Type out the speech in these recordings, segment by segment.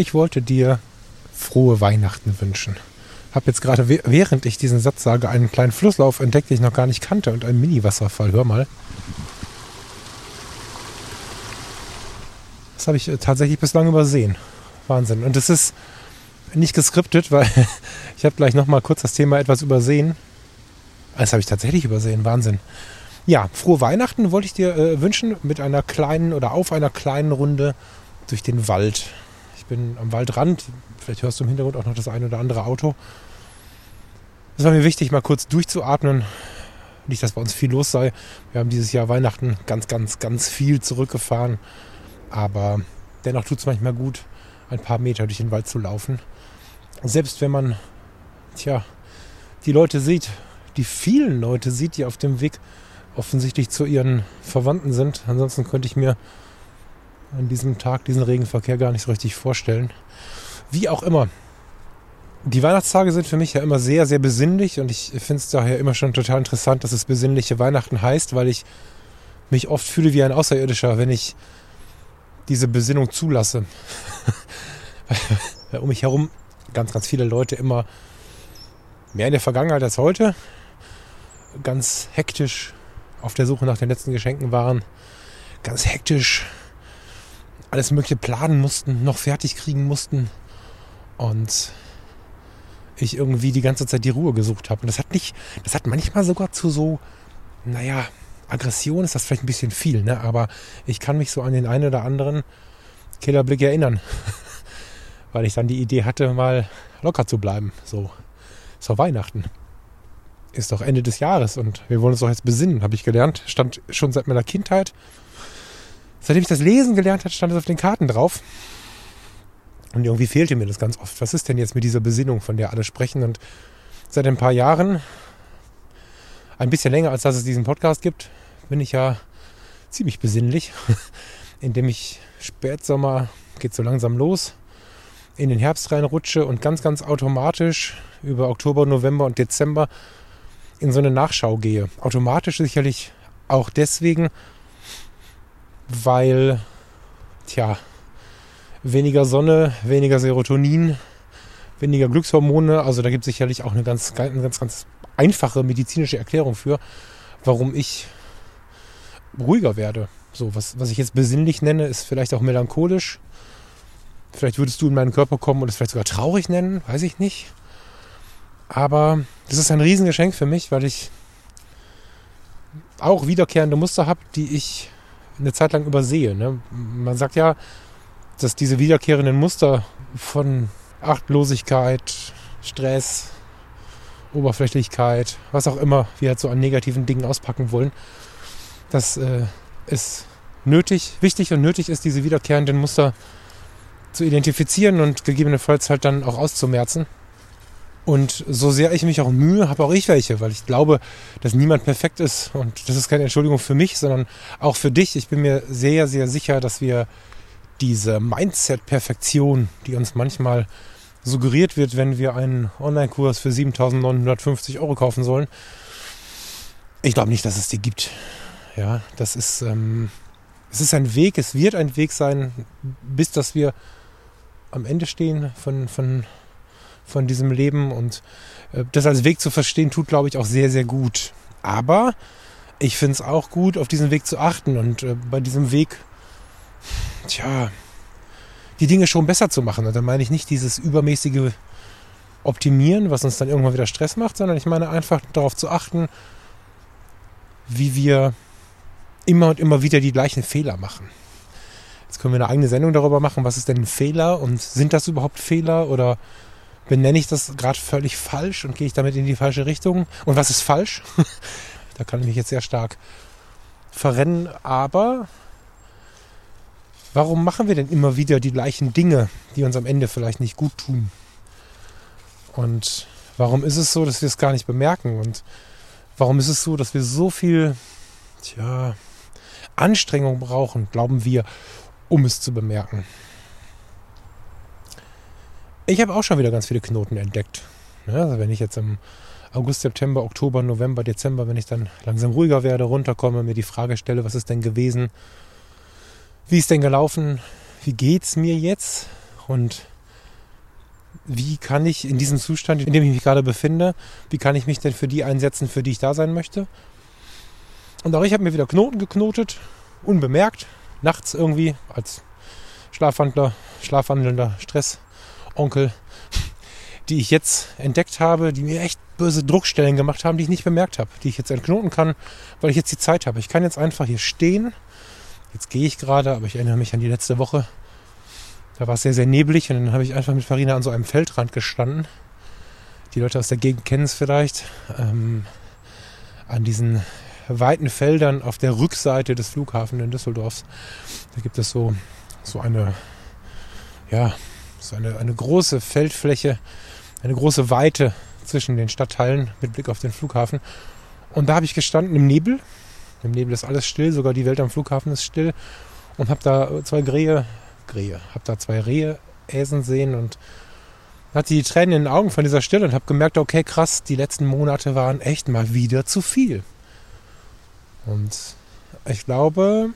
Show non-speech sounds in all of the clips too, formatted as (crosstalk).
Ich wollte dir frohe Weihnachten wünschen. Hab jetzt gerade, während ich diesen Satz sage, einen kleinen Flusslauf entdeckt, den ich noch gar nicht kannte und einen Mini-Wasserfall. Hör mal. Das habe ich äh, tatsächlich bislang übersehen. Wahnsinn. Und das ist nicht geskriptet, weil (laughs) ich habe gleich nochmal kurz das Thema etwas übersehen. Das habe ich tatsächlich übersehen. Wahnsinn. Ja, frohe Weihnachten wollte ich dir äh, wünschen mit einer kleinen oder auf einer kleinen Runde durch den Wald bin am Waldrand. Vielleicht hörst du im Hintergrund auch noch das eine oder andere Auto. Es war mir wichtig, mal kurz durchzuatmen. Nicht, dass bei uns viel los sei. Wir haben dieses Jahr Weihnachten ganz, ganz, ganz viel zurückgefahren. Aber dennoch tut es manchmal gut, ein paar Meter durch den Wald zu laufen. Selbst wenn man, tja, die Leute sieht, die vielen Leute sieht, die auf dem Weg offensichtlich zu ihren Verwandten sind. Ansonsten könnte ich mir an diesem Tag diesen Regenverkehr gar nicht so richtig vorstellen. Wie auch immer. Die Weihnachtstage sind für mich ja immer sehr, sehr besinnlich und ich finde es daher immer schon total interessant, dass es besinnliche Weihnachten heißt, weil ich mich oft fühle wie ein Außerirdischer, wenn ich diese Besinnung zulasse. (laughs) um mich herum ganz, ganz viele Leute immer mehr in der Vergangenheit als heute ganz hektisch auf der Suche nach den letzten Geschenken waren, ganz hektisch alles Mögliche planen mussten, noch fertig kriegen mussten. Und ich irgendwie die ganze Zeit die Ruhe gesucht habe. Und das hat nicht, das hat manchmal sogar zu so, naja, Aggression ist das vielleicht ein bisschen viel, ne? Aber ich kann mich so an den einen oder anderen Killerblick erinnern. (laughs) Weil ich dann die Idee hatte, mal locker zu bleiben. So, ist doch Weihnachten. Ist doch Ende des Jahres und wir wollen uns doch jetzt besinnen, habe ich gelernt. Stand schon seit meiner Kindheit Seitdem ich das Lesen gelernt habe, stand es auf den Karten drauf. Und irgendwie fehlte mir das ganz oft. Was ist denn jetzt mit dieser Besinnung, von der alle sprechen? Und seit ein paar Jahren, ein bisschen länger als dass es diesen Podcast gibt, bin ich ja ziemlich besinnlich, (laughs) indem ich Spätsommer geht so langsam los, in den Herbst reinrutsche und ganz, ganz automatisch über Oktober, November und Dezember in so eine Nachschau gehe. Automatisch sicherlich auch deswegen, weil, tja, weniger Sonne, weniger Serotonin, weniger Glückshormone. Also da gibt es sicherlich auch eine ganz, eine ganz, ganz einfache medizinische Erklärung für, warum ich ruhiger werde. So, was, was ich jetzt besinnlich nenne, ist vielleicht auch melancholisch. Vielleicht würdest du in meinen Körper kommen und es vielleicht sogar traurig nennen, weiß ich nicht. Aber das ist ein Riesengeschenk für mich, weil ich auch wiederkehrende Muster habe, die ich eine Zeit lang übersehe. Ne? Man sagt ja, dass diese wiederkehrenden Muster von Achtlosigkeit, Stress, Oberflächlichkeit, was auch immer wir halt so an negativen Dingen auspacken wollen, dass äh, es nötig, wichtig und nötig ist, diese wiederkehrenden Muster zu identifizieren und gegebenenfalls halt dann auch auszumerzen. Und so sehr ich mich auch mühe, habe auch ich welche, weil ich glaube, dass niemand perfekt ist. Und das ist keine Entschuldigung für mich, sondern auch für dich. Ich bin mir sehr, sehr sicher, dass wir diese Mindset-Perfektion, die uns manchmal suggeriert wird, wenn wir einen Online-Kurs für 7.950 Euro kaufen sollen, ich glaube nicht, dass es die gibt. Ja, das ist, ähm, es ist ein Weg, es wird ein Weg sein, bis dass wir am Ende stehen von, von von diesem Leben und äh, das als Weg zu verstehen, tut, glaube ich, auch sehr, sehr gut. Aber ich finde es auch gut, auf diesen Weg zu achten und äh, bei diesem Weg, tja, die Dinge schon besser zu machen. Und da meine ich nicht dieses übermäßige Optimieren, was uns dann irgendwann wieder Stress macht, sondern ich meine einfach darauf zu achten, wie wir immer und immer wieder die gleichen Fehler machen. Jetzt können wir eine eigene Sendung darüber machen, was ist denn ein Fehler und sind das überhaupt Fehler oder benenne ich das gerade völlig falsch und gehe ich damit in die falsche Richtung? Und was ist falsch? (laughs) da kann ich mich jetzt sehr stark verrennen, aber warum machen wir denn immer wieder die gleichen Dinge, die uns am Ende vielleicht nicht gut tun? Und warum ist es so, dass wir es gar nicht bemerken? Und warum ist es so, dass wir so viel tja, Anstrengung brauchen, glauben wir, um es zu bemerken? Ich habe auch schon wieder ganz viele Knoten entdeckt. Ja, also wenn ich jetzt im August, September, Oktober, November, Dezember, wenn ich dann langsam ruhiger werde, runterkomme, mir die Frage stelle, was ist denn gewesen? Wie ist denn gelaufen? Wie geht's mir jetzt? Und wie kann ich in diesem Zustand, in dem ich mich gerade befinde, wie kann ich mich denn für die einsetzen, für die ich da sein möchte? Und auch ich habe mir wieder Knoten geknotet, unbemerkt, nachts irgendwie als Schlafwandler, schlafwandelnder Stressonkel, die ich jetzt entdeckt habe, die mir echt böse Druckstellen gemacht haben, die ich nicht bemerkt habe, die ich jetzt entknoten kann, weil ich jetzt die Zeit habe. Ich kann jetzt einfach hier stehen. Jetzt gehe ich gerade, aber ich erinnere mich an die letzte Woche. Da war es sehr, sehr neblig und dann habe ich einfach mit Farina an so einem Feldrand gestanden. Die Leute aus der Gegend kennen es vielleicht. Ähm, an diesen weiten Feldern auf der Rückseite des Flughafens in Düsseldorf. Da gibt es so, so eine, ja, so eine, eine große Feldfläche, eine große Weite zwischen den Stadtteilen mit Blick auf den Flughafen. Und da habe ich gestanden im Nebel. Im Nebel ist alles still, sogar die Welt am Flughafen ist still. Und habe da zwei Grähe, Grähe, habe da zwei Rehe äsen sehen und hatte die Tränen in den Augen von dieser Stille und habe gemerkt, okay, krass, die letzten Monate waren echt mal wieder zu viel. Und ich glaube,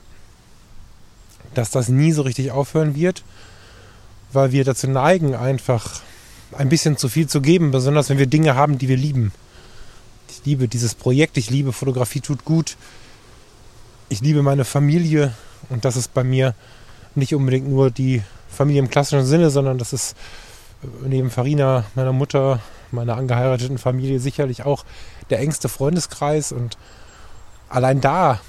dass das nie so richtig aufhören wird, weil wir dazu neigen, einfach ein bisschen zu viel zu geben, besonders wenn wir Dinge haben, die wir lieben. Ich liebe dieses Projekt, ich liebe Fotografie tut gut, ich liebe meine Familie und das ist bei mir nicht unbedingt nur die Familie im klassischen Sinne, sondern das ist neben Farina, meiner Mutter, meiner angeheirateten Familie sicherlich auch der engste Freundeskreis und allein da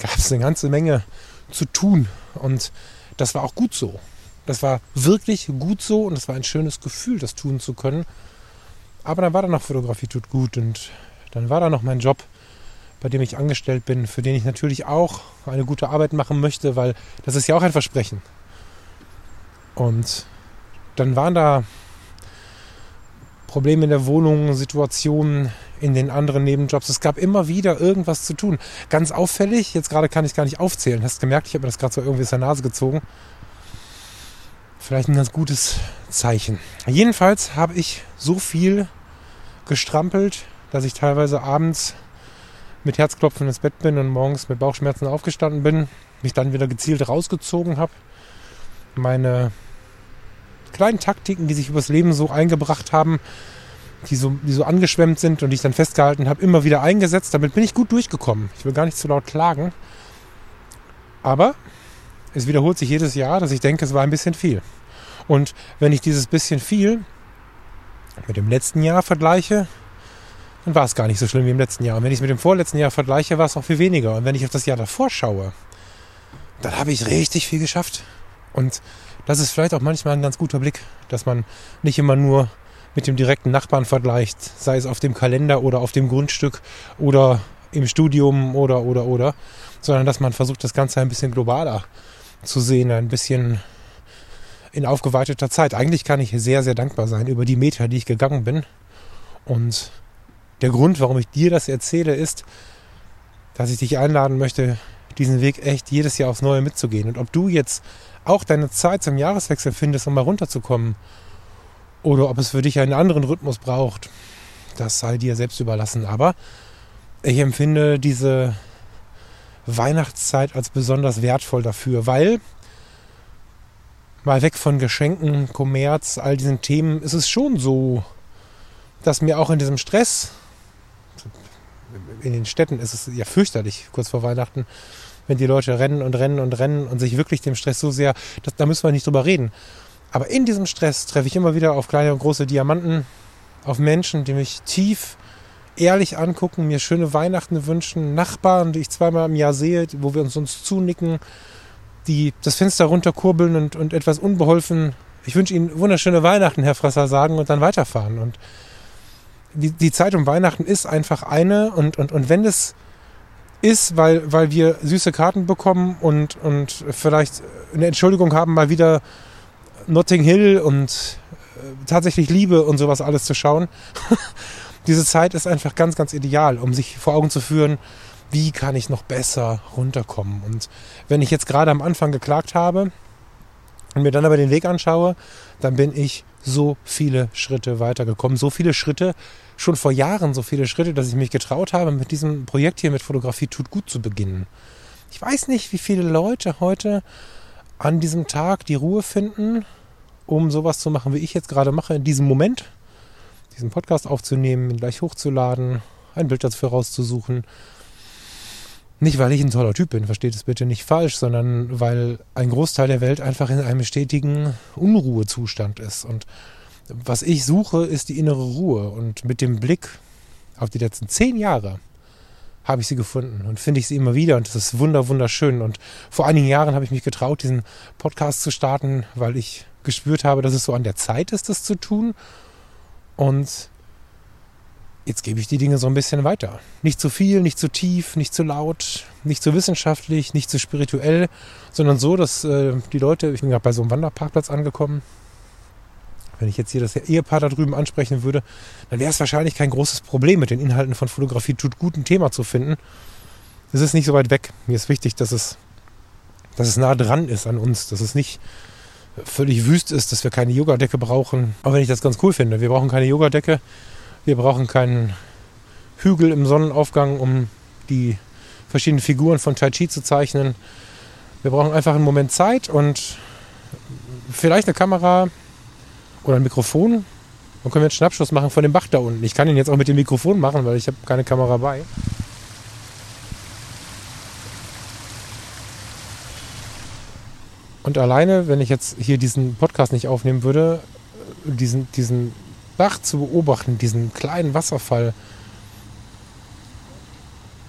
gab es eine ganze Menge zu tun und das war auch gut so. Das war wirklich gut so und es war ein schönes Gefühl, das tun zu können. Aber dann war da noch Fotografie tut gut und dann war da noch mein Job, bei dem ich angestellt bin, für den ich natürlich auch eine gute Arbeit machen möchte, weil das ist ja auch ein Versprechen. Und dann waren da Probleme in der Wohnung, Situationen in den anderen Nebenjobs. Es gab immer wieder irgendwas zu tun. Ganz auffällig, jetzt gerade kann ich gar nicht aufzählen. Hast gemerkt, ich habe mir das gerade so irgendwie aus der Nase gezogen vielleicht ein ganz gutes Zeichen. Jedenfalls habe ich so viel gestrampelt, dass ich teilweise abends mit Herzklopfen ins Bett bin und morgens mit Bauchschmerzen aufgestanden bin, mich dann wieder gezielt rausgezogen habe, meine kleinen Taktiken, die sich übers Leben so eingebracht haben, die so, die so angeschwemmt sind und die ich dann festgehalten habe, immer wieder eingesetzt. Damit bin ich gut durchgekommen. Ich will gar nicht zu laut klagen. Aber es wiederholt sich jedes Jahr, dass ich denke, es war ein bisschen viel. Und wenn ich dieses bisschen viel mit dem letzten Jahr vergleiche, dann war es gar nicht so schlimm wie im letzten Jahr. Und wenn ich es mit dem vorletzten Jahr vergleiche, war es auch viel weniger. Und wenn ich auf das Jahr davor schaue, dann habe ich richtig viel geschafft. Und das ist vielleicht auch manchmal ein ganz guter Blick, dass man nicht immer nur mit dem direkten Nachbarn vergleicht, sei es auf dem Kalender oder auf dem Grundstück oder im Studium oder oder oder, sondern dass man versucht, das Ganze ein bisschen globaler zu sehen, ein bisschen in aufgeweiteter Zeit. Eigentlich kann ich sehr, sehr dankbar sein über die Meter, die ich gegangen bin. Und der Grund, warum ich dir das erzähle, ist, dass ich dich einladen möchte, diesen Weg echt jedes Jahr aufs Neue mitzugehen. Und ob du jetzt auch deine Zeit zum Jahreswechsel findest, um mal runterzukommen, oder ob es für dich einen anderen Rhythmus braucht, das sei dir selbst überlassen. Aber ich empfinde diese Weihnachtszeit als besonders wertvoll dafür, weil mal weg von Geschenken, Kommerz, all diesen Themen, ist es schon so, dass mir auch in diesem Stress, in den Städten ist es ja fürchterlich, kurz vor Weihnachten, wenn die Leute rennen und rennen und rennen und sich wirklich dem Stress so sehr, das, da müssen wir nicht drüber reden. Aber in diesem Stress treffe ich immer wieder auf kleine und große Diamanten, auf Menschen, die mich tief ehrlich angucken, mir schöne Weihnachten wünschen, Nachbarn, die ich zweimal im Jahr sehe, wo wir uns, uns zunicken, die das Fenster runterkurbeln und, und etwas unbeholfen, ich wünsche Ihnen wunderschöne Weihnachten, Herr Frasser, sagen und dann weiterfahren. Und die, die Zeit um Weihnachten ist einfach eine und, und, und wenn es ist, weil, weil wir süße Karten bekommen und, und vielleicht eine Entschuldigung haben, mal wieder Notting Hill und äh, tatsächlich Liebe und sowas alles zu schauen. (laughs) Diese Zeit ist einfach ganz, ganz ideal, um sich vor Augen zu führen, wie kann ich noch besser runterkommen. Und wenn ich jetzt gerade am Anfang geklagt habe und mir dann aber den Weg anschaue, dann bin ich so viele Schritte weitergekommen. So viele Schritte, schon vor Jahren so viele Schritte, dass ich mich getraut habe, mit diesem Projekt hier mit Fotografie tut gut zu beginnen. Ich weiß nicht, wie viele Leute heute an diesem Tag die Ruhe finden, um sowas zu machen, wie ich jetzt gerade mache, in diesem Moment, diesen Podcast aufzunehmen, ihn gleich hochzuladen, ein Bild dafür rauszusuchen. Nicht, weil ich ein toller Typ bin, versteht es bitte nicht falsch, sondern weil ein Großteil der Welt einfach in einem stetigen Unruhezustand ist. Und was ich suche, ist die innere Ruhe. Und mit dem Blick auf die letzten zehn Jahre habe ich sie gefunden und finde ich sie immer wieder und das ist wunder wunderschön. Und vor einigen Jahren habe ich mich getraut, diesen Podcast zu starten, weil ich gespürt habe, dass es so an der Zeit ist, das zu tun. Und jetzt gebe ich die Dinge so ein bisschen weiter. Nicht zu viel, nicht zu tief, nicht zu laut, nicht zu wissenschaftlich, nicht zu spirituell, sondern so, dass äh, die Leute, ich bin gerade bei so einem Wanderparkplatz angekommen, wenn ich jetzt hier das Ehepaar da drüben ansprechen würde, dann wäre es wahrscheinlich kein großes Problem, mit den Inhalten von Fotografie tut gut ein Thema zu finden. Es ist nicht so weit weg. Mir ist wichtig, dass es, dass es nah dran ist an uns, dass es nicht völlig wüst ist, dass wir keine Yogadecke brauchen. Auch wenn ich das ganz cool finde. Wir brauchen keine Yogadecke. Wir brauchen keinen Hügel im Sonnenaufgang, um die verschiedenen Figuren von Tai Chi zu zeichnen. Wir brauchen einfach einen Moment Zeit und vielleicht eine Kamera, oder ein Mikrofon. Dann können wir einen Schnappschuss machen von dem Bach da unten. Ich kann ihn jetzt auch mit dem Mikrofon machen, weil ich habe keine Kamera bei. Und alleine, wenn ich jetzt hier diesen Podcast nicht aufnehmen würde, diesen, diesen Bach zu beobachten, diesen kleinen Wasserfall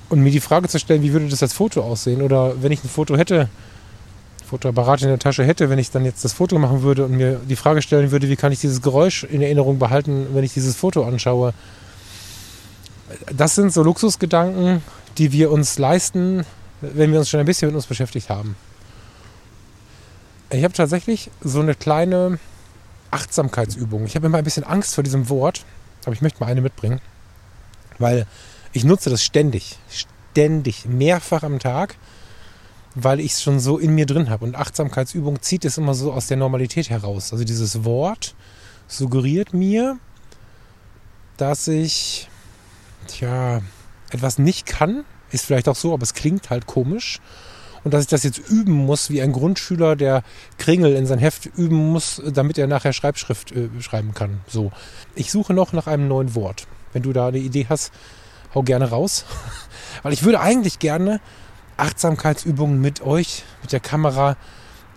und mir die Frage zu stellen, wie würde das als Foto aussehen? Oder wenn ich ein Foto hätte, Fotoapparat in der Tasche hätte, wenn ich dann jetzt das Foto machen würde und mir die Frage stellen würde, wie kann ich dieses Geräusch in Erinnerung behalten, wenn ich dieses Foto anschaue. Das sind so Luxusgedanken, die wir uns leisten, wenn wir uns schon ein bisschen mit uns beschäftigt haben. Ich habe tatsächlich so eine kleine Achtsamkeitsübung. Ich habe immer ein bisschen Angst vor diesem Wort, aber ich möchte mal eine mitbringen, weil ich nutze das ständig, ständig, mehrfach am Tag weil ich es schon so in mir drin habe. Und Achtsamkeitsübung zieht es immer so aus der Normalität heraus. Also dieses Wort suggeriert mir, dass ich tja, etwas nicht kann. Ist vielleicht auch so, aber es klingt halt komisch. Und dass ich das jetzt üben muss, wie ein Grundschüler, der Kringel in sein Heft üben muss, damit er nachher Schreibschrift äh, schreiben kann. So. Ich suche noch nach einem neuen Wort. Wenn du da eine Idee hast, hau gerne raus. (laughs) Weil ich würde eigentlich gerne Achtsamkeitsübungen mit euch, mit der Kamera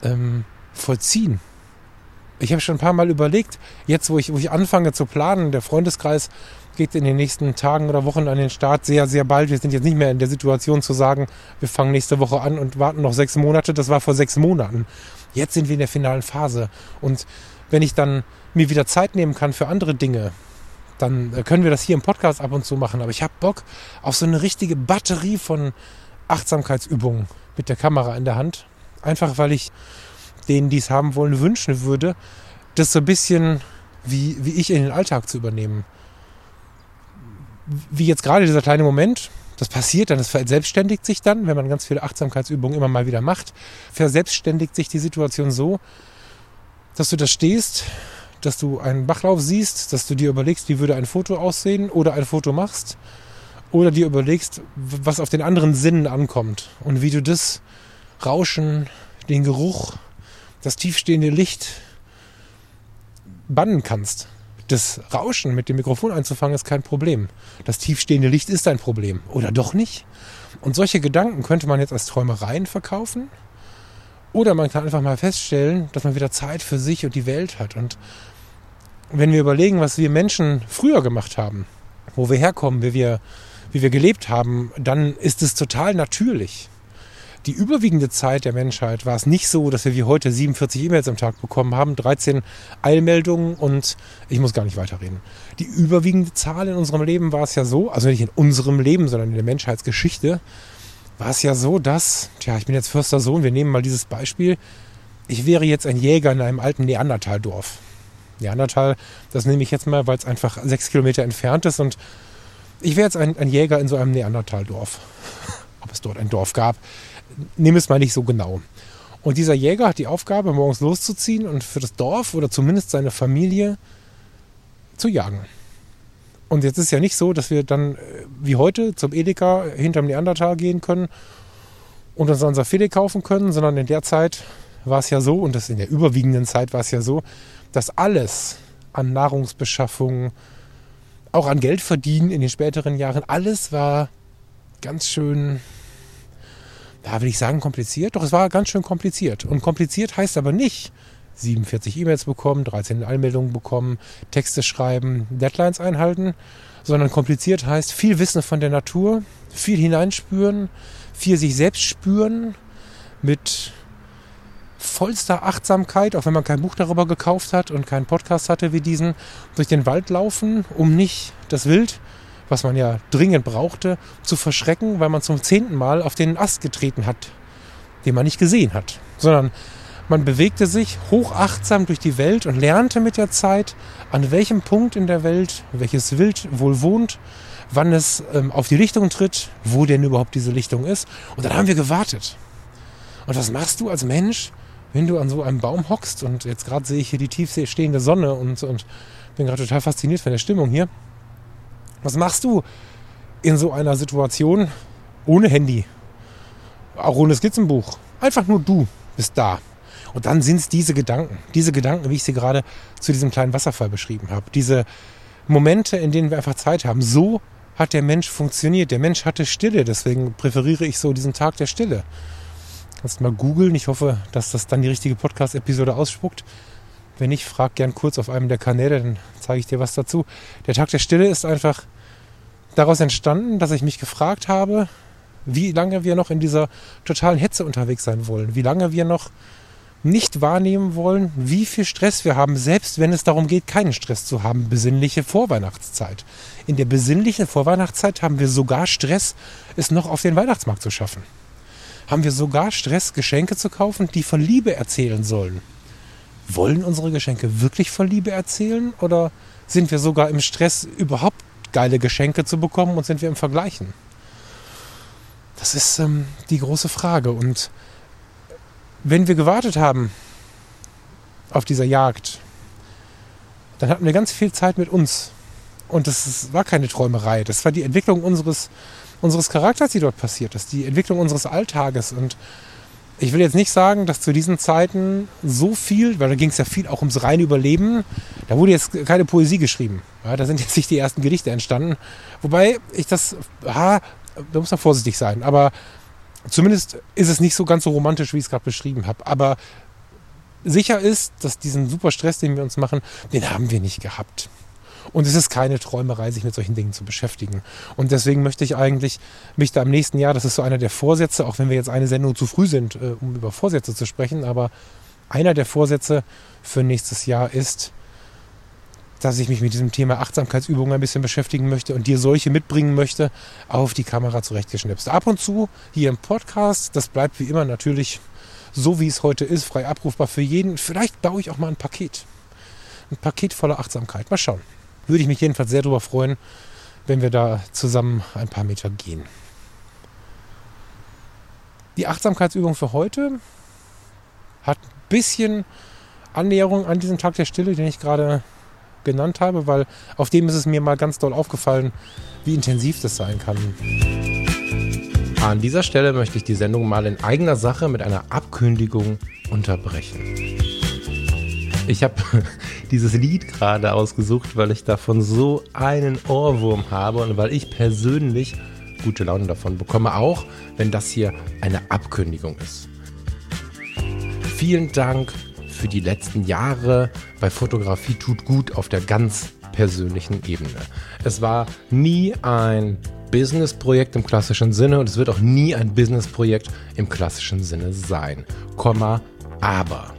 ähm, vollziehen. Ich habe schon ein paar Mal überlegt, jetzt wo ich, wo ich anfange zu planen, der Freundeskreis geht in den nächsten Tagen oder Wochen an den Start sehr, sehr bald. Wir sind jetzt nicht mehr in der Situation zu sagen, wir fangen nächste Woche an und warten noch sechs Monate. Das war vor sechs Monaten. Jetzt sind wir in der finalen Phase. Und wenn ich dann mir wieder Zeit nehmen kann für andere Dinge, dann äh, können wir das hier im Podcast ab und zu machen. Aber ich habe Bock auf so eine richtige Batterie von Achtsamkeitsübungen mit der Kamera in der Hand. Einfach weil ich denen, die es haben wollen, wünschen würde, das so ein bisschen wie, wie ich in den Alltag zu übernehmen. Wie jetzt gerade dieser kleine Moment, das passiert dann, das verselbstständigt sich dann, wenn man ganz viele Achtsamkeitsübungen immer mal wieder macht, verselbstständigt sich die Situation so, dass du da stehst, dass du einen Bachlauf siehst, dass du dir überlegst, wie würde ein Foto aussehen oder ein Foto machst oder dir überlegst, was auf den anderen Sinnen ankommt und wie du das Rauschen, den Geruch, das tiefstehende Licht bannen kannst. Das Rauschen mit dem Mikrofon einzufangen ist kein Problem. Das tiefstehende Licht ist ein Problem. Oder doch nicht? Und solche Gedanken könnte man jetzt als Träumereien verkaufen. Oder man kann einfach mal feststellen, dass man wieder Zeit für sich und die Welt hat. Und wenn wir überlegen, was wir Menschen früher gemacht haben, wo wir herkommen, wie wir wie wir gelebt haben, dann ist es total natürlich. Die überwiegende Zeit der Menschheit war es nicht so, dass wir wie heute 47 E-Mails am Tag bekommen haben, 13 Eilmeldungen und ich muss gar nicht weiterreden. Die überwiegende Zahl in unserem Leben war es ja so, also nicht in unserem Leben, sondern in der Menschheitsgeschichte, war es ja so, dass, tja, ich bin jetzt Förster Sohn, wir nehmen mal dieses Beispiel. Ich wäre jetzt ein Jäger in einem alten Neandertal-Dorf. Neandertal, das nehme ich jetzt mal, weil es einfach sechs Kilometer entfernt ist und ich wäre jetzt ein, ein Jäger in so einem Neandertal-Dorf. (laughs) Ob es dort ein Dorf gab, nehme es mal nicht so genau. Und dieser Jäger hat die Aufgabe, morgens loszuziehen und für das Dorf oder zumindest seine Familie zu jagen. Und jetzt ist ja nicht so, dass wir dann äh, wie heute zum Edeka hinterm Neandertal gehen können und uns unser Filet kaufen können, sondern in der Zeit war es ja so, und das in der überwiegenden Zeit war es ja so, dass alles an Nahrungsbeschaffung, auch an Geld verdienen in den späteren Jahren, alles war ganz schön, da will ich sagen kompliziert, doch es war ganz schön kompliziert. Und kompliziert heißt aber nicht 47 E-Mails bekommen, 13 Einmeldungen bekommen, Texte schreiben, Deadlines einhalten, sondern kompliziert heißt viel Wissen von der Natur, viel hineinspüren, viel sich selbst spüren mit vollster Achtsamkeit, auch wenn man kein Buch darüber gekauft hat und keinen Podcast hatte wie diesen, durch den Wald laufen, um nicht das Wild, was man ja dringend brauchte, zu verschrecken, weil man zum zehnten Mal auf den Ast getreten hat, den man nicht gesehen hat, sondern man bewegte sich hochachtsam durch die Welt und lernte mit der Zeit, an welchem Punkt in der Welt welches Wild wohl wohnt, wann es ähm, auf die Lichtung tritt, wo denn überhaupt diese Lichtung ist. Und dann haben wir gewartet. Und was machst du als Mensch, wenn du an so einem Baum hockst? Und jetzt gerade sehe ich hier die tief stehende Sonne und, und bin gerade total fasziniert von der Stimmung hier. Was machst du in so einer Situation ohne Handy? Auch ohne Skizzenbuch. Einfach nur du bist da. Und dann sind es diese Gedanken, diese Gedanken, wie ich sie gerade zu diesem kleinen Wasserfall beschrieben habe. Diese Momente, in denen wir einfach Zeit haben. So hat der Mensch funktioniert. Der Mensch hatte Stille, deswegen präferiere ich so diesen Tag der Stille. Kannst mal googeln. Ich hoffe, dass das dann die richtige Podcast-Episode ausspuckt. Wenn nicht, frag gern kurz auf einem der Kanäle, dann zeige ich dir was dazu. Der Tag der Stille ist einfach daraus entstanden, dass ich mich gefragt habe, wie lange wir noch in dieser totalen Hetze unterwegs sein wollen, wie lange wir noch nicht wahrnehmen wollen, wie viel Stress wir haben, selbst wenn es darum geht, keinen Stress zu haben. Besinnliche Vorweihnachtszeit. In der besinnlichen Vorweihnachtszeit haben wir sogar Stress, es noch auf den Weihnachtsmarkt zu schaffen. Haben wir sogar Stress, Geschenke zu kaufen, die von Liebe erzählen sollen. Wollen unsere Geschenke wirklich von Liebe erzählen oder sind wir sogar im Stress, überhaupt geile Geschenke zu bekommen und sind wir im Vergleichen? Das ist ähm, die große Frage und wenn wir gewartet haben auf dieser Jagd, dann hatten wir ganz viel Zeit mit uns. Und das war keine Träumerei. Das war die Entwicklung unseres, unseres Charakters, die dort passiert ist. Die Entwicklung unseres Alltages. Und ich will jetzt nicht sagen, dass zu diesen Zeiten so viel, weil da ging es ja viel auch ums reine Überleben, da wurde jetzt keine Poesie geschrieben. Ja, da sind jetzt nicht die ersten Gedichte entstanden. Wobei ich das, ha, da muss man vorsichtig sein. Aber Zumindest ist es nicht so ganz so romantisch, wie ich es gerade beschrieben habe. Aber sicher ist, dass diesen super Stress, den wir uns machen, den haben wir nicht gehabt. Und es ist keine Träumerei, sich mit solchen Dingen zu beschäftigen. Und deswegen möchte ich eigentlich mich da im nächsten Jahr, das ist so einer der Vorsätze, auch wenn wir jetzt eine Sendung zu früh sind, äh, um über Vorsätze zu sprechen, aber einer der Vorsätze für nächstes Jahr ist, dass ich mich mit diesem Thema Achtsamkeitsübungen ein bisschen beschäftigen möchte und dir solche mitbringen möchte, auf die Kamera zurechtgeschnipst. Ab und zu hier im Podcast, das bleibt wie immer natürlich so, wie es heute ist, frei abrufbar für jeden. Vielleicht baue ich auch mal ein Paket. Ein Paket voller Achtsamkeit. Mal schauen. Würde ich mich jedenfalls sehr darüber freuen, wenn wir da zusammen ein paar Meter gehen. Die Achtsamkeitsübung für heute hat ein bisschen Annäherung an diesen Tag der Stille, den ich gerade genannt habe, weil auf dem ist es mir mal ganz doll aufgefallen, wie intensiv das sein kann. An dieser Stelle möchte ich die Sendung mal in eigener Sache mit einer Abkündigung unterbrechen. Ich habe (laughs) dieses Lied gerade ausgesucht, weil ich davon so einen Ohrwurm habe und weil ich persönlich gute Laune davon bekomme, auch wenn das hier eine Abkündigung ist. Vielen Dank für die letzten Jahre bei Fotografie tut gut auf der ganz persönlichen Ebene. Es war nie ein Businessprojekt im klassischen Sinne und es wird auch nie ein Businessprojekt im klassischen Sinne sein. Komma, aber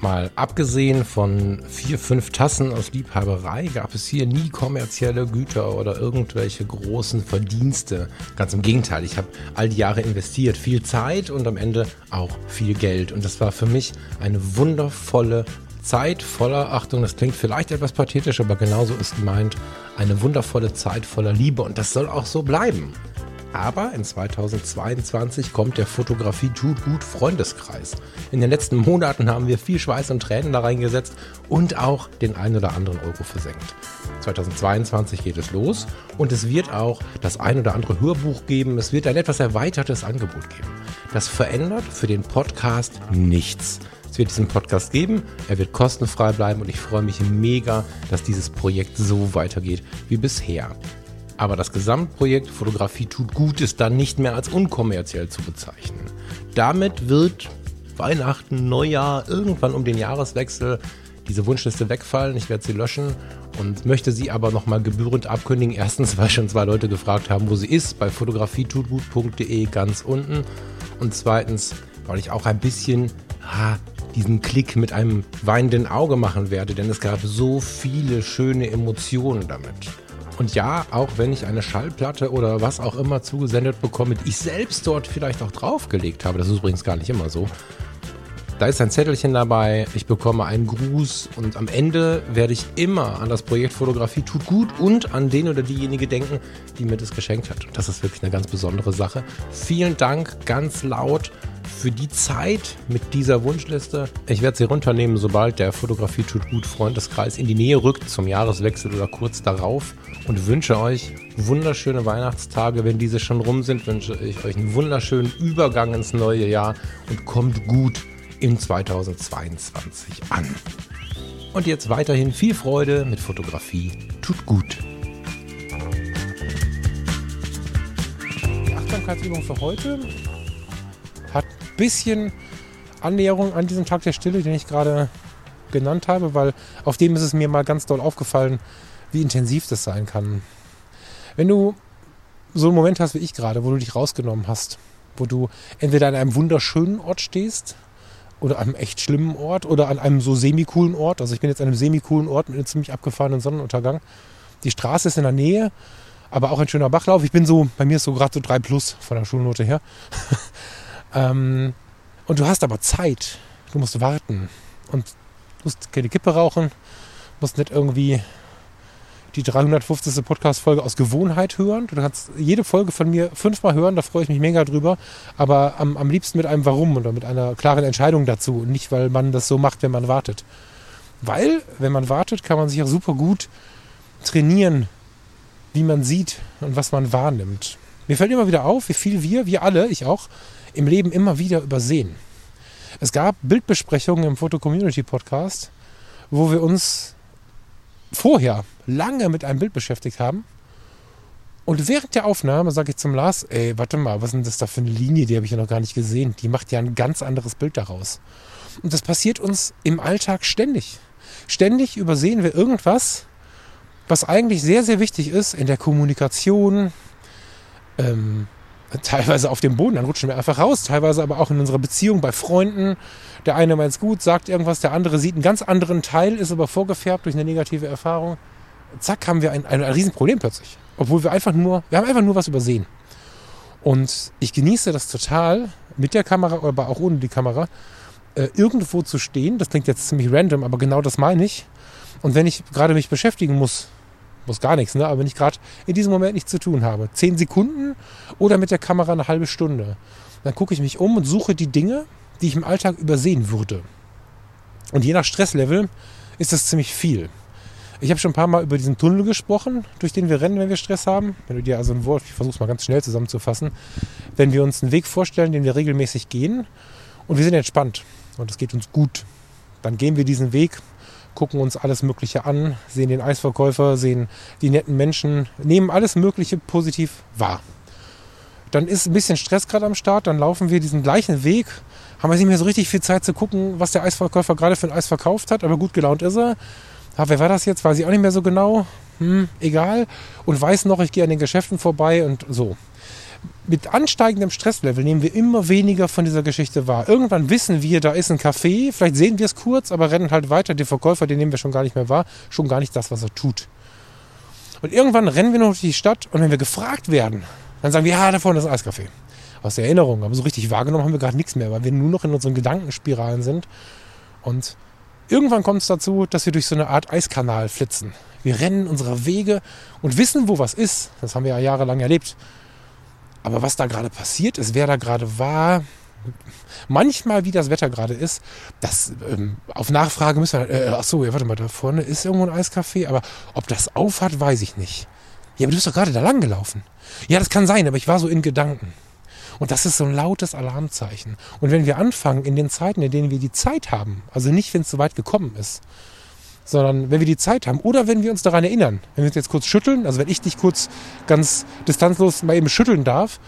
Mal abgesehen von vier, fünf Tassen aus Liebhaberei gab es hier nie kommerzielle Güter oder irgendwelche großen Verdienste. Ganz im Gegenteil, ich habe all die Jahre investiert, viel Zeit und am Ende auch viel Geld. Und das war für mich eine wundervolle Zeit voller, Achtung, das klingt vielleicht etwas pathetisch, aber genauso ist gemeint, eine wundervolle Zeit voller Liebe. Und das soll auch so bleiben. Aber in 2022 kommt der Fotografie tut gut Freundeskreis. In den letzten Monaten haben wir viel Schweiß und Tränen da reingesetzt und auch den ein oder anderen Euro versenkt. 2022 geht es los und es wird auch das ein oder andere Hörbuch geben. Es wird ein etwas erweitertes Angebot geben. Das verändert für den Podcast nichts. Es wird diesen Podcast geben, er wird kostenfrei bleiben und ich freue mich mega, dass dieses Projekt so weitergeht wie bisher. Aber das Gesamtprojekt Fotografie tut gut ist dann nicht mehr als unkommerziell zu bezeichnen. Damit wird Weihnachten, Neujahr, irgendwann um den Jahreswechsel diese Wunschliste wegfallen. Ich werde sie löschen und möchte sie aber nochmal gebührend abkündigen. Erstens, weil schon zwei Leute gefragt haben, wo sie ist, bei fotografietutgut.de ganz unten. Und zweitens, weil ich auch ein bisschen ha, diesen Klick mit einem weinenden Auge machen werde, denn es gab so viele schöne Emotionen damit. Und ja, auch wenn ich eine Schallplatte oder was auch immer zugesendet bekomme, die ich selbst dort vielleicht auch draufgelegt habe, das ist übrigens gar nicht immer so, da ist ein Zettelchen dabei, ich bekomme einen Gruß und am Ende werde ich immer an das Projekt Fotografie tut gut und an den oder diejenige denken, die mir das geschenkt hat. Und das ist wirklich eine ganz besondere Sache. Vielen Dank ganz laut für die Zeit mit dieser Wunschliste. Ich werde sie runternehmen, sobald der Fotografie tut gut Freundeskreis in die Nähe rückt zum Jahreswechsel oder kurz darauf und wünsche euch wunderschöne Weihnachtstage. Wenn diese schon rum sind, wünsche ich euch einen wunderschönen Übergang ins neue Jahr und kommt gut in 2022 an. Und jetzt weiterhin viel Freude mit Fotografie. Tut gut. Die Achtsamkeitsübung für heute hat bisschen Annäherung an diesen Tag der Stille, den ich gerade genannt habe, weil auf dem ist es mir mal ganz doll aufgefallen, wie intensiv das sein kann. Wenn du so einen Moment hast wie ich gerade, wo du dich rausgenommen hast, wo du entweder an einem wunderschönen Ort stehst oder an einem echt schlimmen Ort oder an einem so semi-coolen Ort. Also ich bin jetzt an einem semi-coolen Ort mit einem ziemlich abgefahrenen Sonnenuntergang. Die Straße ist in der Nähe, aber auch ein schöner Bachlauf. Ich bin so, bei mir ist so gerade so 3 plus von der Schulnote her. (laughs) ähm, und du hast aber Zeit. Du musst warten. Und musst keine Kippe rauchen, musst nicht irgendwie die 350. Podcast-Folge aus Gewohnheit hören. Du kannst jede Folge von mir fünfmal hören, da freue ich mich mega drüber. Aber am, am liebsten mit einem Warum oder mit einer klaren Entscheidung dazu. Und nicht, weil man das so macht, wenn man wartet. Weil, wenn man wartet, kann man sich auch super gut trainieren, wie man sieht und was man wahrnimmt. Mir fällt immer wieder auf, wie viel wir, wir alle, ich auch, im Leben immer wieder übersehen. Es gab Bildbesprechungen im Foto Community Podcast, wo wir uns vorher lange mit einem Bild beschäftigt haben. Und während der Aufnahme sage ich zum Lars, ey, warte mal, was ist denn das da für eine Linie, die habe ich ja noch gar nicht gesehen. Die macht ja ein ganz anderes Bild daraus. Und das passiert uns im Alltag ständig. Ständig übersehen wir irgendwas, was eigentlich sehr, sehr wichtig ist in der Kommunikation, ähm, teilweise auf dem Boden, dann rutschen wir einfach raus, teilweise aber auch in unserer Beziehung bei Freunden. Der eine meint es gut, sagt irgendwas, der andere sieht einen ganz anderen Teil, ist aber vorgefärbt durch eine negative Erfahrung. Zack, haben wir ein, ein, ein Riesenproblem plötzlich. Obwohl wir einfach nur, wir haben einfach nur was übersehen. Und ich genieße das total, mit der Kamera, aber auch ohne die Kamera, äh, irgendwo zu stehen. Das klingt jetzt ziemlich random, aber genau das meine ich. Und wenn ich gerade mich beschäftigen muss muss gar nichts, ne? aber wenn ich gerade in diesem Moment nichts zu tun habe, zehn Sekunden oder mit der Kamera eine halbe Stunde, dann gucke ich mich um und suche die Dinge, die ich im Alltag übersehen würde. Und je nach Stresslevel ist das ziemlich viel. Ich habe schon ein paar Mal über diesen Tunnel gesprochen, durch den wir rennen, wenn wir Stress haben. Wenn du dir also ein Wort, ich versuche es mal ganz schnell zusammenzufassen, wenn wir uns einen Weg vorstellen, den wir regelmäßig gehen und wir sind entspannt und es geht uns gut, dann gehen wir diesen Weg gucken uns alles Mögliche an, sehen den Eisverkäufer, sehen die netten Menschen, nehmen alles Mögliche positiv wahr. Dann ist ein bisschen Stress gerade am Start, dann laufen wir diesen gleichen Weg, haben wir nicht mehr so richtig viel Zeit zu gucken, was der Eisverkäufer gerade für ein Eis verkauft hat, aber gut gelaunt ist er. Ja, wer war das jetzt? Weiß ich auch nicht mehr so genau. Hm, egal. Und weiß noch, ich gehe an den Geschäften vorbei und so. Mit ansteigendem Stresslevel nehmen wir immer weniger von dieser Geschichte wahr. Irgendwann wissen wir, da ist ein Café, vielleicht sehen wir es kurz, aber rennen halt weiter. Den Verkäufer, den nehmen wir schon gar nicht mehr wahr, schon gar nicht das, was er tut. Und irgendwann rennen wir noch durch die Stadt und wenn wir gefragt werden, dann sagen wir, ja, da vorne ist ein Eiscafé. Aus der Erinnerung, aber so richtig wahrgenommen haben wir gerade nichts mehr, weil wir nur noch in unseren Gedankenspiralen sind. Und irgendwann kommt es dazu, dass wir durch so eine Art Eiskanal flitzen. Wir rennen unsere Wege und wissen, wo was ist. Das haben wir ja jahrelang erlebt. Aber was da gerade passiert ist, wer da gerade war, manchmal wie das Wetter gerade ist, das ähm, auf Nachfrage müssen wir, äh, ach so, ja, warte mal, da vorne ist irgendwo ein Eiscafé, aber ob das auf hat, weiß ich nicht. Ja, aber du bist doch gerade da lang gelaufen. Ja, das kann sein, aber ich war so in Gedanken. Und das ist so ein lautes Alarmzeichen. Und wenn wir anfangen, in den Zeiten, in denen wir die Zeit haben, also nicht, wenn es so weit gekommen ist, sondern wenn wir die Zeit haben oder wenn wir uns daran erinnern, wenn wir uns jetzt kurz schütteln, also wenn ich dich kurz ganz distanzlos mal eben schütteln darf,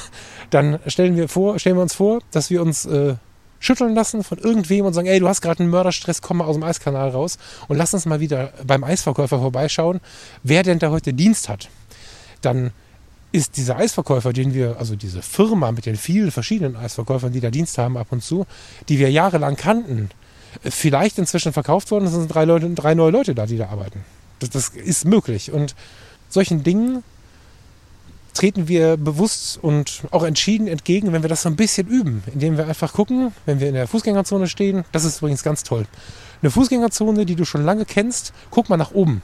(laughs) dann stellen wir, vor, stellen wir uns vor, dass wir uns äh, schütteln lassen von irgendwem und sagen, ey, du hast gerade einen Mörderstress, komm mal aus dem Eiskanal raus und lass uns mal wieder beim Eisverkäufer vorbeischauen, wer denn da heute Dienst hat. Dann ist dieser Eisverkäufer, den wir, also diese Firma mit den vielen verschiedenen Eisverkäufern, die da Dienst haben ab und zu, die wir jahrelang kannten, vielleicht inzwischen verkauft worden. Es sind drei, Leute, drei neue Leute da, die da arbeiten. Das, das ist möglich. Und solchen Dingen treten wir bewusst und auch entschieden entgegen, wenn wir das so ein bisschen üben, indem wir einfach gucken, wenn wir in der Fußgängerzone stehen. Das ist übrigens ganz toll. Eine Fußgängerzone, die du schon lange kennst, guck mal nach oben.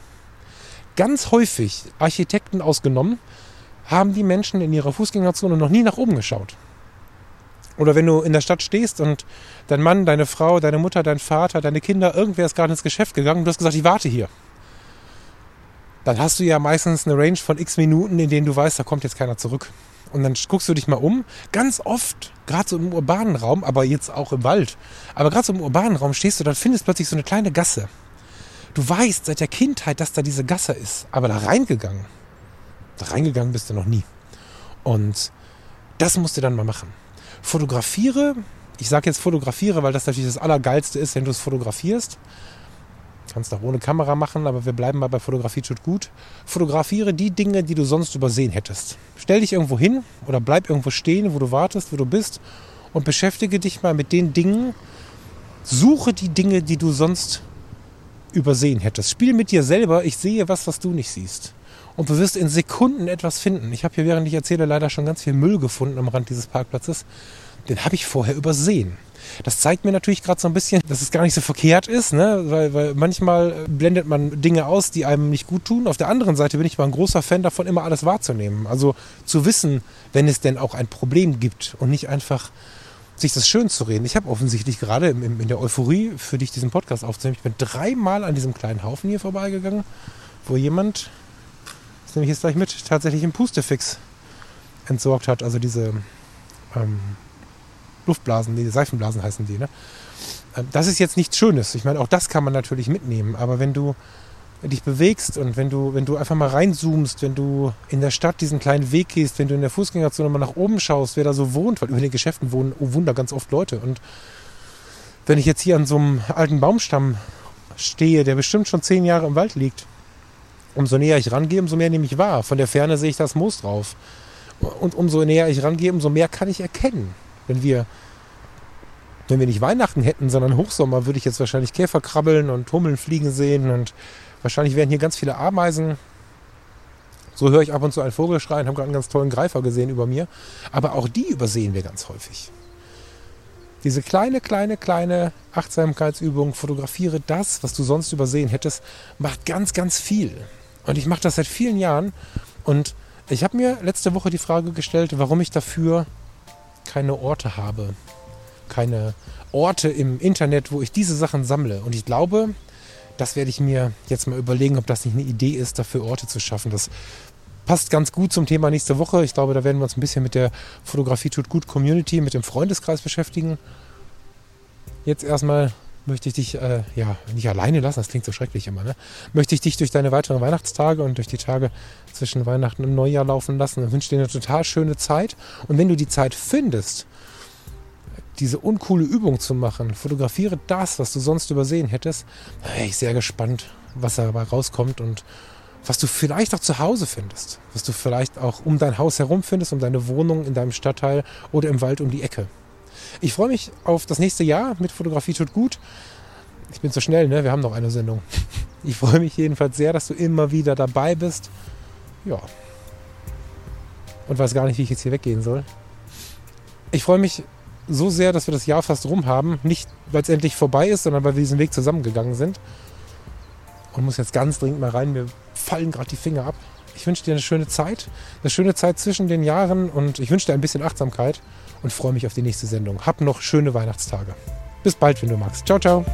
Ganz häufig, Architekten ausgenommen, haben die Menschen in ihrer Fußgängerzone noch nie nach oben geschaut. Oder wenn du in der Stadt stehst und dein Mann, deine Frau, deine Mutter, dein Vater, deine Kinder, irgendwer ist gerade ins Geschäft gegangen und du hast gesagt, ich warte hier. Dann hast du ja meistens eine Range von x Minuten, in denen du weißt, da kommt jetzt keiner zurück. Und dann guckst du dich mal um. Ganz oft, gerade so im urbanen Raum, aber jetzt auch im Wald, aber gerade so im urbanen Raum stehst du, dann findest plötzlich so eine kleine Gasse. Du weißt seit der Kindheit, dass da diese Gasse ist, aber da reingegangen, da reingegangen bist du noch nie. Und das musst du dann mal machen fotografiere, ich sage jetzt fotografiere, weil das natürlich das Allergeilste ist, wenn du es fotografierst. Kannst auch ohne Kamera machen, aber wir bleiben mal bei Fotografie tut gut. Fotografiere die Dinge, die du sonst übersehen hättest. Stell dich irgendwo hin oder bleib irgendwo stehen, wo du wartest, wo du bist und beschäftige dich mal mit den Dingen. Suche die Dinge, die du sonst übersehen hättest. Spiel mit dir selber, ich sehe was, was du nicht siehst. Und du wirst in Sekunden etwas finden. Ich habe hier, während ich erzähle, leider schon ganz viel Müll gefunden am Rand dieses Parkplatzes. Den habe ich vorher übersehen. Das zeigt mir natürlich gerade so ein bisschen, dass es gar nicht so verkehrt ist, ne? weil, weil manchmal blendet man Dinge aus, die einem nicht gut tun. Auf der anderen Seite bin ich mal ein großer Fan davon, immer alles wahrzunehmen. Also zu wissen, wenn es denn auch ein Problem gibt und nicht einfach sich das schön zu reden. Ich habe offensichtlich gerade in, in der Euphorie, für dich diesen Podcast aufzunehmen, ich bin dreimal an diesem kleinen Haufen hier vorbeigegangen, wo jemand nehme ich jetzt gleich mit, tatsächlich einen Pustefix entsorgt hat. Also diese ähm, Luftblasen, die Seifenblasen heißen die. Ne? Ähm, das ist jetzt nichts Schönes. Ich meine, auch das kann man natürlich mitnehmen. Aber wenn du dich bewegst und wenn du, wenn du einfach mal reinzoomst, wenn du in der Stadt diesen kleinen Weg gehst, wenn du in der Fußgängerzone mal nach oben schaust, wer da so wohnt, weil über den Geschäften wohnen, oh Wunder, ganz oft Leute. Und wenn ich jetzt hier an so einem alten Baumstamm stehe, der bestimmt schon zehn Jahre im Wald liegt, umso näher ich rangehe, umso mehr nehme ich wahr. Von der Ferne sehe ich das Moos drauf. Und umso näher ich rangehe, umso mehr kann ich erkennen. Wenn wir, wenn wir nicht Weihnachten hätten, sondern Hochsommer, würde ich jetzt wahrscheinlich Käfer krabbeln und Hummeln fliegen sehen und wahrscheinlich wären hier ganz viele Ameisen. So höre ich ab und zu einen Vogel schreien, habe gerade einen ganz tollen Greifer gesehen über mir. Aber auch die übersehen wir ganz häufig. Diese kleine, kleine, kleine Achtsamkeitsübung, fotografiere das, was du sonst übersehen hättest, macht ganz, ganz viel. Und ich mache das seit vielen Jahren. Und ich habe mir letzte Woche die Frage gestellt, warum ich dafür keine Orte habe. Keine Orte im Internet, wo ich diese Sachen sammle. Und ich glaube, das werde ich mir jetzt mal überlegen, ob das nicht eine Idee ist, dafür Orte zu schaffen. Das passt ganz gut zum Thema nächste Woche. Ich glaube, da werden wir uns ein bisschen mit der Fotografie tut gut Community, mit dem Freundeskreis beschäftigen. Jetzt erstmal möchte ich dich äh, ja nicht alleine lassen, das klingt so schrecklich immer, ne? Möchte ich dich durch deine weiteren Weihnachtstage und durch die Tage zwischen Weihnachten und Neujahr laufen lassen und wünsche dir eine total schöne Zeit. Und wenn du die Zeit findest, diese uncoole Übung zu machen, fotografiere das, was du sonst übersehen hättest, wäre ich sehr gespannt, was dabei rauskommt und was du vielleicht auch zu Hause findest, was du vielleicht auch um dein Haus herum findest, um deine Wohnung in deinem Stadtteil oder im Wald um die Ecke. Ich freue mich auf das nächste Jahr mit Fotografie tut gut. Ich bin zu schnell, ne? Wir haben noch eine Sendung. (laughs) Ich freue mich jedenfalls sehr, dass du immer wieder dabei bist. Ja. Und weiß gar nicht, wie ich jetzt hier weggehen soll. Ich freue mich so sehr, dass wir das Jahr fast rum haben. Nicht, weil es endlich vorbei ist, sondern weil wir diesen Weg zusammengegangen sind. Und muss jetzt ganz dringend mal rein. Mir fallen gerade die Finger ab. Ich wünsche dir eine schöne Zeit. Eine schöne Zeit zwischen den Jahren. Und ich wünsche dir ein bisschen Achtsamkeit. Und freue mich auf die nächste Sendung. Hab noch schöne Weihnachtstage. Bis bald, wenn du magst. Ciao, ciao.